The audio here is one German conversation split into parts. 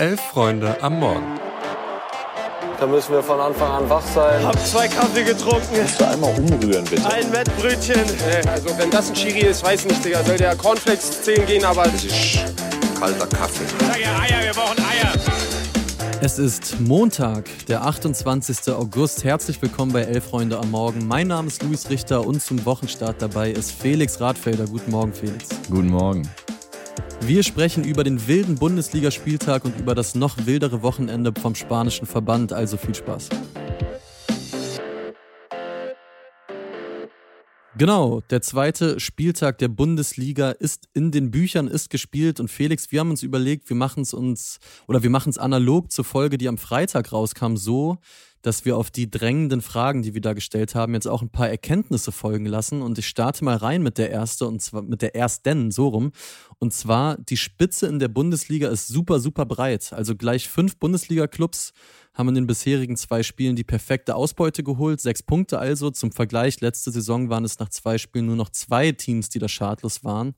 Elf Freunde am Morgen. Da müssen wir von Anfang an wach sein. Hab zwei Kaffee getrunken. Kannst du einmal umrühren, bitte? Ein Wettbrötchen. Also wenn das ein Chiri ist, weiß nicht, Digga. Soll der Cornflakes 10 gehen, aber... Das ist kalter Kaffee. Sag ja Eier, wir brauchen Eier. Es ist Montag, der 28. August. Herzlich willkommen bei Elf Freunde am Morgen. Mein Name ist Luis Richter und zum Wochenstart dabei ist Felix Radfelder. Guten Morgen, Felix. Guten Morgen. Wir sprechen über den wilden Bundesligaspieltag und über das noch wildere Wochenende vom spanischen Verband. Also viel Spaß. Genau, der zweite Spieltag der Bundesliga ist in den Büchern, ist gespielt und Felix, wir haben uns überlegt, wir machen es uns oder wir machen es analog zur Folge, die am Freitag rauskam, so, dass wir auf die drängenden Fragen, die wir da gestellt haben, jetzt auch ein paar Erkenntnisse folgen lassen. Und ich starte mal rein mit der erste und zwar mit der ersten, so rum. Und zwar, die Spitze in der Bundesliga ist super, super breit. Also gleich fünf Bundesliga-Clubs haben in den bisherigen zwei Spielen die perfekte Ausbeute geholt. Sechs Punkte also. Zum Vergleich, letzte Saison waren es nach zwei Spielen nur noch zwei Teams, die da schadlos waren.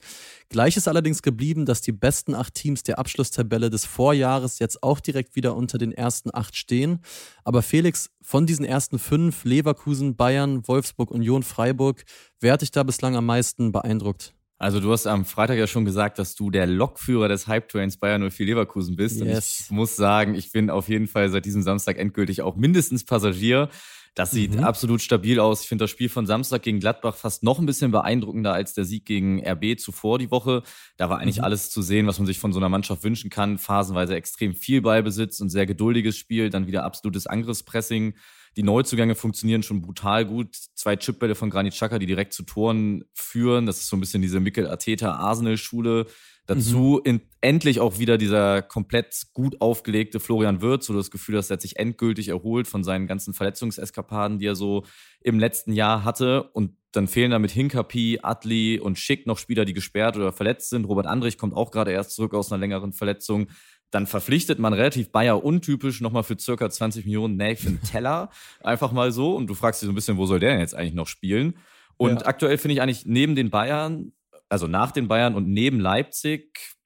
Gleich ist allerdings geblieben, dass die besten acht Teams der Abschlusstabelle des Vorjahres jetzt auch direkt wieder unter den ersten acht stehen. Aber Felix, von diesen ersten fünf, Leverkusen, Bayern, Wolfsburg, Union, Freiburg, wer hat dich da bislang am meisten beeindruckt? Also du hast am Freitag ja schon gesagt, dass du der Lokführer des Hype-Trains Bayern 04 Leverkusen bist. Yes. Und ich muss sagen, ich bin auf jeden Fall seit diesem Samstag endgültig auch mindestens Passagier. Das sieht mhm. absolut stabil aus. Ich finde das Spiel von Samstag gegen Gladbach fast noch ein bisschen beeindruckender als der Sieg gegen RB zuvor die Woche. Da war eigentlich mhm. alles zu sehen, was man sich von so einer Mannschaft wünschen kann. Phasenweise extrem viel Ballbesitz und sehr geduldiges Spiel, dann wieder absolutes Angriffspressing. Die Neuzugänge funktionieren schon brutal gut. Zwei Chipbälle von Granit Xhaka, die direkt zu Toren führen. Das ist so ein bisschen diese Mikkel Arteta Arsenal Schule. Dazu mhm. in, endlich auch wieder dieser komplett gut aufgelegte Florian Wirtz, so das Gefühl, dass er sich endgültig erholt von seinen ganzen Verletzungseskapaden, die er so im letzten Jahr hatte. Und dann fehlen da mit Hinkapi, Atli und Schick noch Spieler, die gesperrt oder verletzt sind. Robert Andrich kommt auch gerade erst zurück aus einer längeren Verletzung. Dann verpflichtet man relativ Bayer untypisch nochmal für circa 20 Millionen Nathan Teller. Einfach mal so. Und du fragst dich so ein bisschen, wo soll der denn jetzt eigentlich noch spielen? Und ja. aktuell finde ich eigentlich neben den Bayern, also nach den Bayern und neben Leipzig,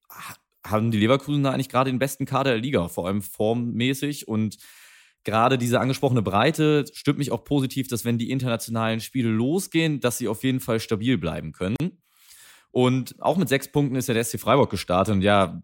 haben die Leverkusener eigentlich gerade den besten Kader der Liga, vor allem formmäßig. Und gerade diese angesprochene Breite stimmt mich auch positiv, dass wenn die internationalen Spiele losgehen, dass sie auf jeden Fall stabil bleiben können. Und auch mit sechs Punkten ist ja der SC Freiburg gestartet. Und ja,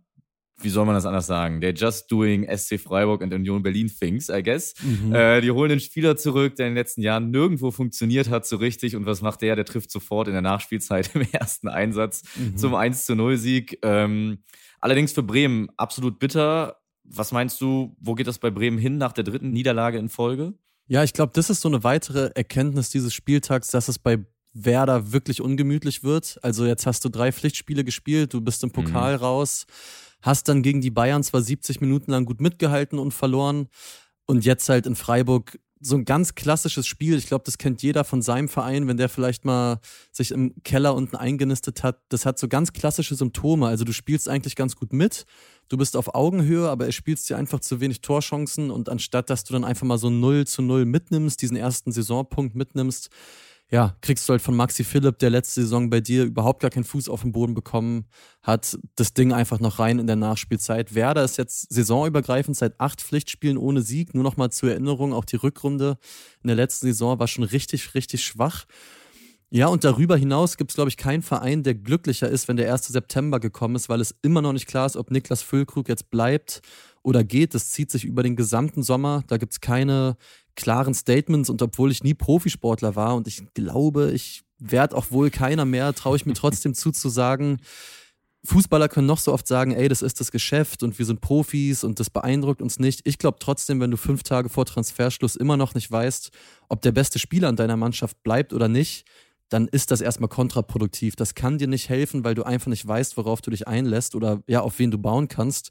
wie soll man das anders sagen? They're just doing SC Freiburg und Union Berlin things, I guess. Mhm. Äh, die holen den Spieler zurück, der in den letzten Jahren nirgendwo funktioniert hat so richtig. Und was macht der? Der trifft sofort in der Nachspielzeit im ersten Einsatz mhm. zum 1 zu 0 Sieg. Ähm, allerdings für Bremen absolut bitter. Was meinst du, wo geht das bei Bremen hin nach der dritten Niederlage in Folge? Ja, ich glaube, das ist so eine weitere Erkenntnis dieses Spieltags, dass es bei Werder wirklich ungemütlich wird. Also jetzt hast du drei Pflichtspiele gespielt, du bist im Pokal mhm. raus hast dann gegen die Bayern zwar 70 Minuten lang gut mitgehalten und verloren und jetzt halt in Freiburg so ein ganz klassisches Spiel. Ich glaube, das kennt jeder von seinem Verein, wenn der vielleicht mal sich im Keller unten eingenistet hat. Das hat so ganz klassische Symptome. Also du spielst eigentlich ganz gut mit. Du bist auf Augenhöhe, aber er spielst dir einfach zu wenig Torchancen und anstatt, dass du dann einfach mal so 0 zu 0 mitnimmst, diesen ersten Saisonpunkt mitnimmst, ja, kriegst du halt von Maxi Philipp, der letzte Saison bei dir überhaupt gar keinen Fuß auf den Boden bekommen hat, das Ding einfach noch rein in der Nachspielzeit. Werder ist jetzt saisonübergreifend seit acht Pflichtspielen ohne Sieg. Nur noch mal zur Erinnerung, auch die Rückrunde in der letzten Saison war schon richtig, richtig schwach. Ja, und darüber hinaus gibt es, glaube ich, keinen Verein, der glücklicher ist, wenn der 1. September gekommen ist, weil es immer noch nicht klar ist, ob Niklas Füllkrug jetzt bleibt oder geht. Das zieht sich über den gesamten Sommer. Da gibt es keine klaren Statements und obwohl ich nie Profisportler war und ich glaube, ich werde auch wohl keiner mehr, traue ich mir trotzdem zu zu sagen, Fußballer können noch so oft sagen, ey, das ist das Geschäft und wir sind Profis und das beeindruckt uns nicht. Ich glaube trotzdem, wenn du fünf Tage vor Transferschluss immer noch nicht weißt, ob der beste Spieler in deiner Mannschaft bleibt oder nicht, dann ist das erstmal kontraproduktiv. Das kann dir nicht helfen, weil du einfach nicht weißt, worauf du dich einlässt oder ja, auf wen du bauen kannst.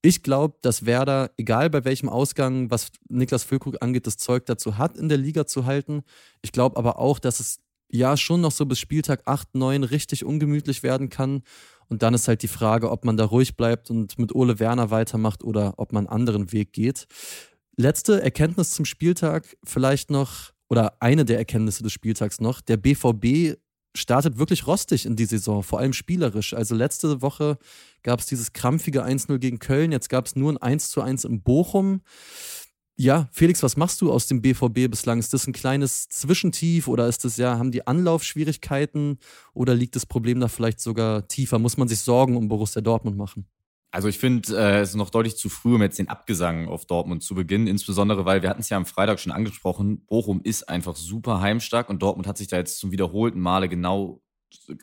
Ich glaube, dass Werder, egal bei welchem Ausgang, was Niklas Füllkrug angeht, das Zeug dazu hat, in der Liga zu halten. Ich glaube aber auch, dass es ja schon noch so bis Spieltag 8, 9 richtig ungemütlich werden kann. Und dann ist halt die Frage, ob man da ruhig bleibt und mit Ole Werner weitermacht oder ob man einen anderen Weg geht. Letzte Erkenntnis zum Spieltag vielleicht noch, oder eine der Erkenntnisse des Spieltags noch. Der BVB startet wirklich rostig in die Saison, vor allem spielerisch. Also letzte Woche gab es dieses krampfige 1-0 gegen Köln, jetzt gab es nur ein 1-1 in Bochum. Ja, Felix, was machst du aus dem BVB bislang? Ist das ein kleines Zwischentief oder ist das ja, haben die Anlaufschwierigkeiten oder liegt das Problem da vielleicht sogar tiefer? Muss man sich Sorgen um Borussia Dortmund machen? Also ich finde, äh, es ist noch deutlich zu früh, um jetzt den Abgesang auf Dortmund zu beginnen, insbesondere weil wir hatten es ja am Freitag schon angesprochen, Bochum ist einfach super heimstark und Dortmund hat sich da jetzt zum wiederholten Male genau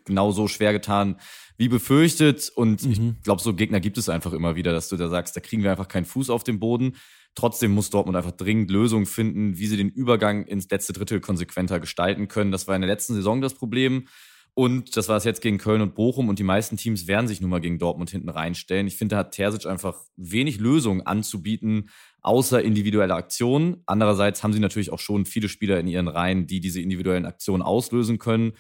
genau so schwer getan wie befürchtet und mhm. ich glaube, so Gegner gibt es einfach immer wieder, dass du da sagst, da kriegen wir einfach keinen Fuß auf den Boden. Trotzdem muss Dortmund einfach dringend Lösungen finden, wie sie den Übergang ins letzte Drittel konsequenter gestalten können. Das war in der letzten Saison das Problem. Und das war es jetzt gegen Köln und Bochum und die meisten Teams werden sich nun mal gegen Dortmund hinten reinstellen. Ich finde, da hat Terzic einfach wenig Lösungen anzubieten, außer individuelle Aktionen. Andererseits haben sie natürlich auch schon viele Spieler in ihren Reihen, die diese individuellen Aktionen auslösen können.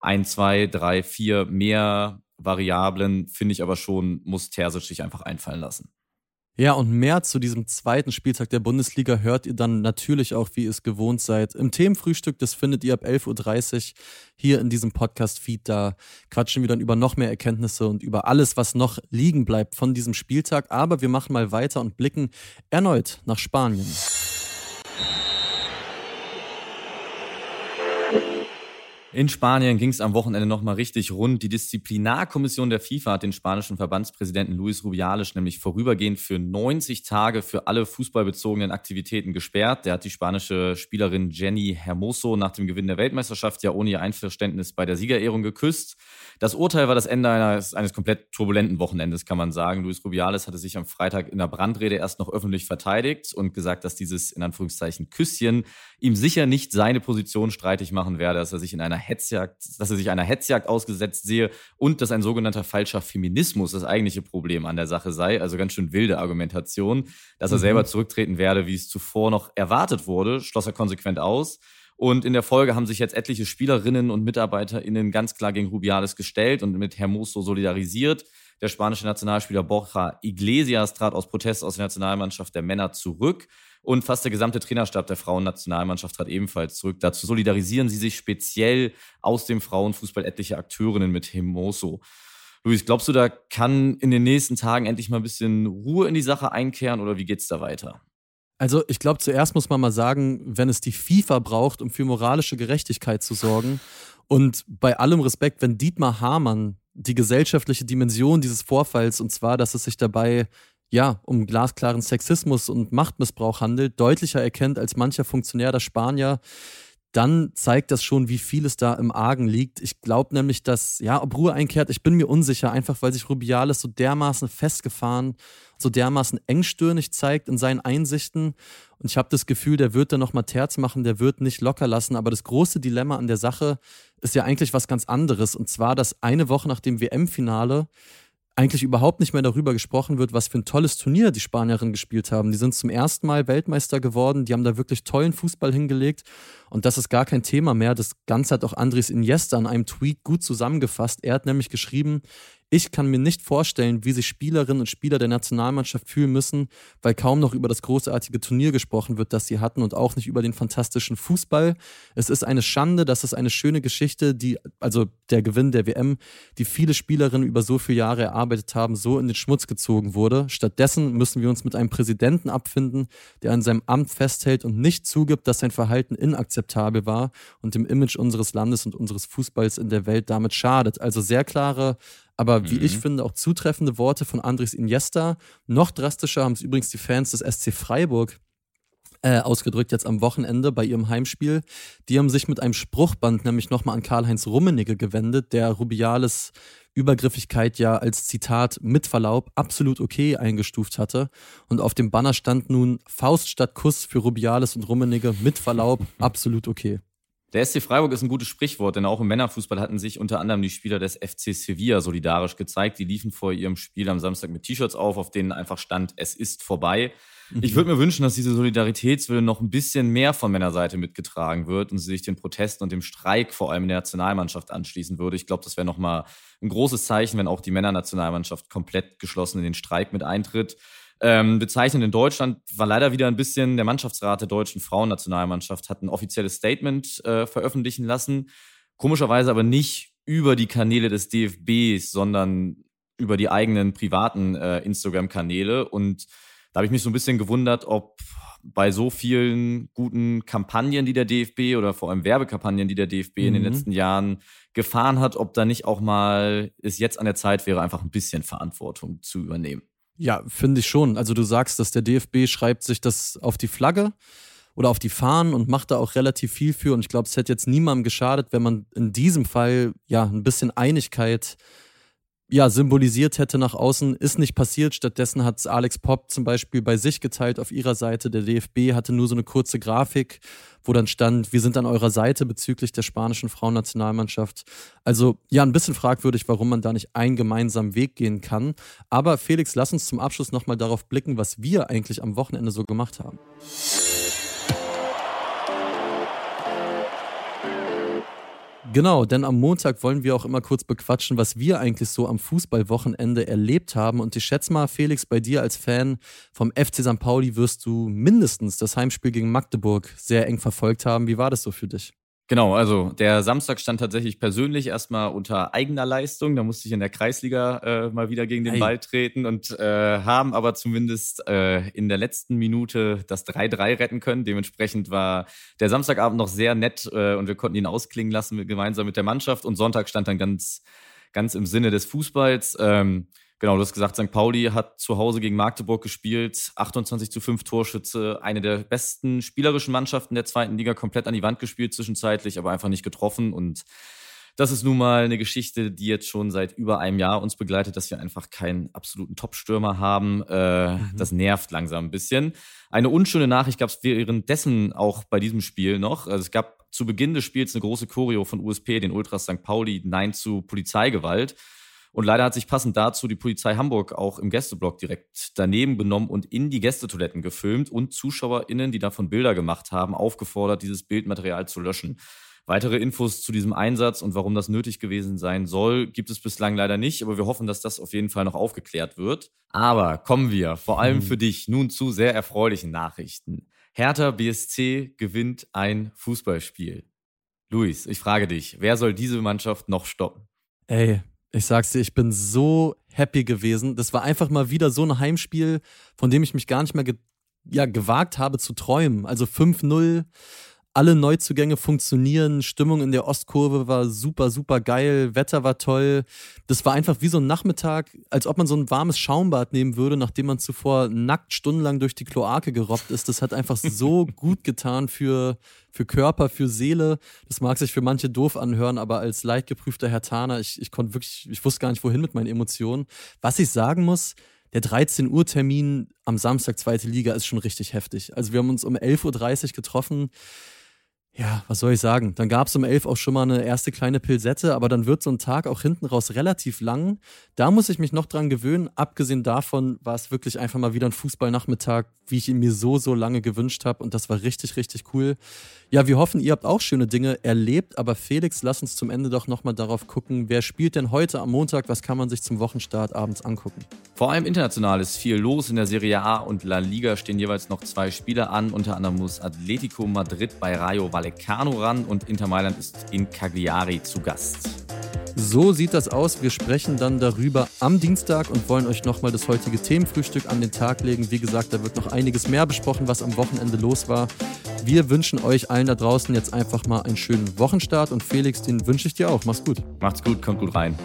Ein, zwei, drei, vier mehr Variablen finde ich aber schon, muss Terzic sich einfach einfallen lassen. Ja, und mehr zu diesem zweiten Spieltag der Bundesliga hört ihr dann natürlich auch, wie ihr es gewohnt seid, im Themenfrühstück. Das findet ihr ab 11.30 Uhr hier in diesem Podcast-Feed. Da quatschen wir dann über noch mehr Erkenntnisse und über alles, was noch liegen bleibt von diesem Spieltag. Aber wir machen mal weiter und blicken erneut nach Spanien. In Spanien ging es am Wochenende nochmal richtig rund. Die Disziplinarkommission der FIFA hat den spanischen Verbandspräsidenten Luis Rubiales nämlich vorübergehend für 90 Tage für alle fußballbezogenen Aktivitäten gesperrt. Der hat die spanische Spielerin Jenny Hermoso nach dem Gewinn der Weltmeisterschaft ja ohne ihr Einverständnis bei der Siegerehrung geküsst. Das Urteil war das Ende eines, eines komplett turbulenten Wochenendes, kann man sagen. Luis Rubiales hatte sich am Freitag in der Brandrede erst noch öffentlich verteidigt und gesagt, dass dieses in Anführungszeichen Küsschen ihm sicher nicht seine Position streitig machen werde, dass er sich in einer Hetzjagd, dass er sich einer Hetzjagd ausgesetzt sehe und dass ein sogenannter falscher Feminismus das eigentliche Problem an der Sache sei. Also ganz schön wilde Argumentation. Dass er mhm. selber zurücktreten werde, wie es zuvor noch erwartet wurde, schloss er konsequent aus. Und in der Folge haben sich jetzt etliche Spielerinnen und MitarbeiterInnen ganz klar gegen Rubiales gestellt und mit Hermoso solidarisiert. Der spanische Nationalspieler Borja Iglesias trat aus Protest aus der Nationalmannschaft der Männer zurück. Und fast der gesamte Trainerstab der Frauennationalmannschaft trat ebenfalls zurück. Dazu solidarisieren sie sich speziell aus dem Frauenfußball etliche Akteurinnen mit Hermoso. Luis, glaubst du, da kann in den nächsten Tagen endlich mal ein bisschen Ruhe in die Sache einkehren oder wie geht's da weiter? Also ich glaube, zuerst muss man mal sagen, wenn es die FIFA braucht, um für moralische Gerechtigkeit zu sorgen und bei allem Respekt, wenn Dietmar Hamann die gesellschaftliche Dimension dieses Vorfalls, und zwar, dass es sich dabei ja, um glasklaren Sexismus und Machtmissbrauch handelt, deutlicher erkennt als mancher Funktionär der Spanier, dann zeigt das schon, wie viel es da im Argen liegt. Ich glaube nämlich, dass, ja, ob Ruhe einkehrt, ich bin mir unsicher, einfach weil sich Rubiales so dermaßen festgefahren, so dermaßen engstirnig zeigt in seinen Einsichten. Und ich habe das Gefühl, der wird da nochmal Terz machen, der wird nicht locker lassen. Aber das große Dilemma an der Sache ist ja eigentlich was ganz anderes. Und zwar, dass eine Woche nach dem WM-Finale eigentlich überhaupt nicht mehr darüber gesprochen wird, was für ein tolles Turnier die Spanierinnen gespielt haben. Die sind zum ersten Mal Weltmeister geworden, die haben da wirklich tollen Fußball hingelegt und das ist gar kein Thema mehr. Das Ganze hat auch Andres Iniesta in einem Tweet gut zusammengefasst. Er hat nämlich geschrieben, ich kann mir nicht vorstellen, wie sich Spielerinnen und Spieler der Nationalmannschaft fühlen müssen, weil kaum noch über das großartige Turnier gesprochen wird, das sie hatten und auch nicht über den fantastischen Fußball. Es ist eine Schande, das ist eine schöne Geschichte, die, also der Gewinn der WM, die viele Spielerinnen über so viele Jahre erarbeitet haben, so in den Schmutz gezogen wurde. Stattdessen müssen wir uns mit einem Präsidenten abfinden, der an seinem Amt festhält und nicht zugibt, dass sein Verhalten inakzeptabel war und dem Image unseres Landes und unseres Fußballs in der Welt damit schadet. Also sehr klare aber wie mhm. ich finde, auch zutreffende Worte von Andres Iniesta. Noch drastischer haben es übrigens die Fans des SC Freiburg äh, ausgedrückt jetzt am Wochenende bei ihrem Heimspiel. Die haben sich mit einem Spruchband nämlich nochmal an Karl-Heinz Rummenigge gewendet, der Rubiales Übergriffigkeit ja als Zitat mit Verlaub absolut okay eingestuft hatte. Und auf dem Banner stand nun Faust statt Kuss für Rubiales und Rummenigge mit Verlaub absolut okay. Der SC Freiburg ist ein gutes Sprichwort, denn auch im Männerfußball hatten sich unter anderem die Spieler des FC Sevilla solidarisch gezeigt. Die liefen vor ihrem Spiel am Samstag mit T-Shirts auf, auf denen einfach stand, es ist vorbei. Mhm. Ich würde mir wünschen, dass diese Solidaritätswille noch ein bisschen mehr von Männerseite mitgetragen wird und sie sich den Protesten und dem Streik vor allem in der Nationalmannschaft anschließen würde. Ich glaube, das wäre nochmal ein großes Zeichen, wenn auch die Männernationalmannschaft komplett geschlossen in den Streik mit eintritt. Ähm, bezeichnend in Deutschland war leider wieder ein bisschen der Mannschaftsrat der deutschen Frauennationalmannschaft hat ein offizielles Statement äh, veröffentlichen lassen, Komischerweise aber nicht über die Kanäle des DFBs, sondern über die eigenen privaten äh, Instagram-Kanäle. Und da habe ich mich so ein bisschen gewundert, ob bei so vielen guten Kampagnen, die der DFB oder vor allem Werbekampagnen, die der DFB mhm. in den mhm. letzten Jahren gefahren hat, ob da nicht auch mal es jetzt an der Zeit wäre, einfach ein bisschen Verantwortung zu übernehmen. Ja, finde ich schon. Also du sagst, dass der DFB schreibt sich das auf die Flagge oder auf die Fahnen und macht da auch relativ viel für. Und ich glaube, es hätte jetzt niemandem geschadet, wenn man in diesem Fall ja ein bisschen Einigkeit ja, symbolisiert hätte nach außen, ist nicht passiert. Stattdessen hat es Alex Popp zum Beispiel bei sich geteilt auf ihrer Seite. Der DFB hatte nur so eine kurze Grafik, wo dann stand, wir sind an eurer Seite bezüglich der spanischen Frauennationalmannschaft. Also ja, ein bisschen fragwürdig, warum man da nicht einen gemeinsamen Weg gehen kann. Aber Felix, lass uns zum Abschluss nochmal darauf blicken, was wir eigentlich am Wochenende so gemacht haben. Genau, denn am Montag wollen wir auch immer kurz bequatschen, was wir eigentlich so am Fußballwochenende erlebt haben. Und ich schätze mal, Felix, bei dir als Fan vom FC St. Pauli wirst du mindestens das Heimspiel gegen Magdeburg sehr eng verfolgt haben. Wie war das so für dich? Genau, also der Samstag stand tatsächlich persönlich erstmal unter eigener Leistung. Da musste ich in der Kreisliga äh, mal wieder gegen den. Ball treten und äh, haben aber zumindest äh, in der letzten Minute das 3-3 retten können. Dementsprechend war der Samstagabend noch sehr nett äh, und wir konnten ihn ausklingen lassen gemeinsam mit der Mannschaft. Und Sonntag stand dann ganz, ganz im Sinne des Fußballs. Ähm, Genau, du hast gesagt, St. Pauli hat zu Hause gegen Magdeburg gespielt, 28 zu 5 Torschütze, eine der besten spielerischen Mannschaften der zweiten Liga, komplett an die Wand gespielt zwischenzeitlich, aber einfach nicht getroffen. Und das ist nun mal eine Geschichte, die jetzt schon seit über einem Jahr uns begleitet, dass wir einfach keinen absoluten Top-Stürmer haben. Äh, mhm. Das nervt langsam ein bisschen. Eine unschöne Nachricht gab es währenddessen auch bei diesem Spiel noch. Also es gab zu Beginn des Spiels eine große Choreo von USP, den Ultras St. Pauli, Nein zu Polizeigewalt. Und leider hat sich passend dazu die Polizei Hamburg auch im Gästeblock direkt daneben genommen und in die Gästetoiletten gefilmt und ZuschauerInnen, die davon Bilder gemacht haben, aufgefordert, dieses Bildmaterial zu löschen. Weitere Infos zu diesem Einsatz und warum das nötig gewesen sein soll, gibt es bislang leider nicht, aber wir hoffen, dass das auf jeden Fall noch aufgeklärt wird. Aber kommen wir vor allem für dich nun zu sehr erfreulichen Nachrichten. Hertha BSC gewinnt ein Fußballspiel. Luis, ich frage dich, wer soll diese Mannschaft noch stoppen? Ey, ich sag's dir, ich bin so happy gewesen. Das war einfach mal wieder so ein Heimspiel, von dem ich mich gar nicht mehr ge ja, gewagt habe zu träumen. Also 5-0, alle Neuzugänge funktionieren, Stimmung in der Ostkurve war super, super geil, Wetter war toll. Das war einfach wie so ein Nachmittag, als ob man so ein warmes Schaumbad nehmen würde, nachdem man zuvor nackt stundenlang durch die Kloake gerobbt ist. Das hat einfach so gut getan für, für Körper, für Seele. Das mag sich für manche doof anhören, aber als leicht geprüfter Herr Taner, ich, ich konnte wirklich, ich wusste gar nicht, wohin mit meinen Emotionen. Was ich sagen muss, der 13 Uhr Termin am Samstag zweite Liga ist schon richtig heftig. Also wir haben uns um 11.30 Uhr getroffen ja, was soll ich sagen? Dann gab es um elf auch schon mal eine erste kleine Pilsette, aber dann wird so ein Tag auch hinten raus relativ lang. Da muss ich mich noch dran gewöhnen. Abgesehen davon war es wirklich einfach mal wieder ein Fußballnachmittag, wie ich ihn mir so, so lange gewünscht habe. Und das war richtig, richtig cool. Ja, wir hoffen, ihr habt auch schöne Dinge erlebt. Aber Felix, lass uns zum Ende doch nochmal darauf gucken, wer spielt denn heute am Montag? Was kann man sich zum Wochenstart abends angucken? Vor allem international ist viel los. In der Serie A und La Liga stehen jeweils noch zwei Spiele an. Unter anderem muss Atletico Madrid bei Rayo Vallecano ran und Inter Mailand ist in Cagliari zu Gast. So sieht das aus. Wir sprechen dann darüber am Dienstag und wollen euch nochmal das heutige Themenfrühstück an den Tag legen. Wie gesagt, da wird noch einiges mehr besprochen, was am Wochenende los war. Wir wünschen euch allen da draußen jetzt einfach mal einen schönen Wochenstart und Felix, den wünsche ich dir auch. Mach's gut. Macht's gut, kommt gut rein.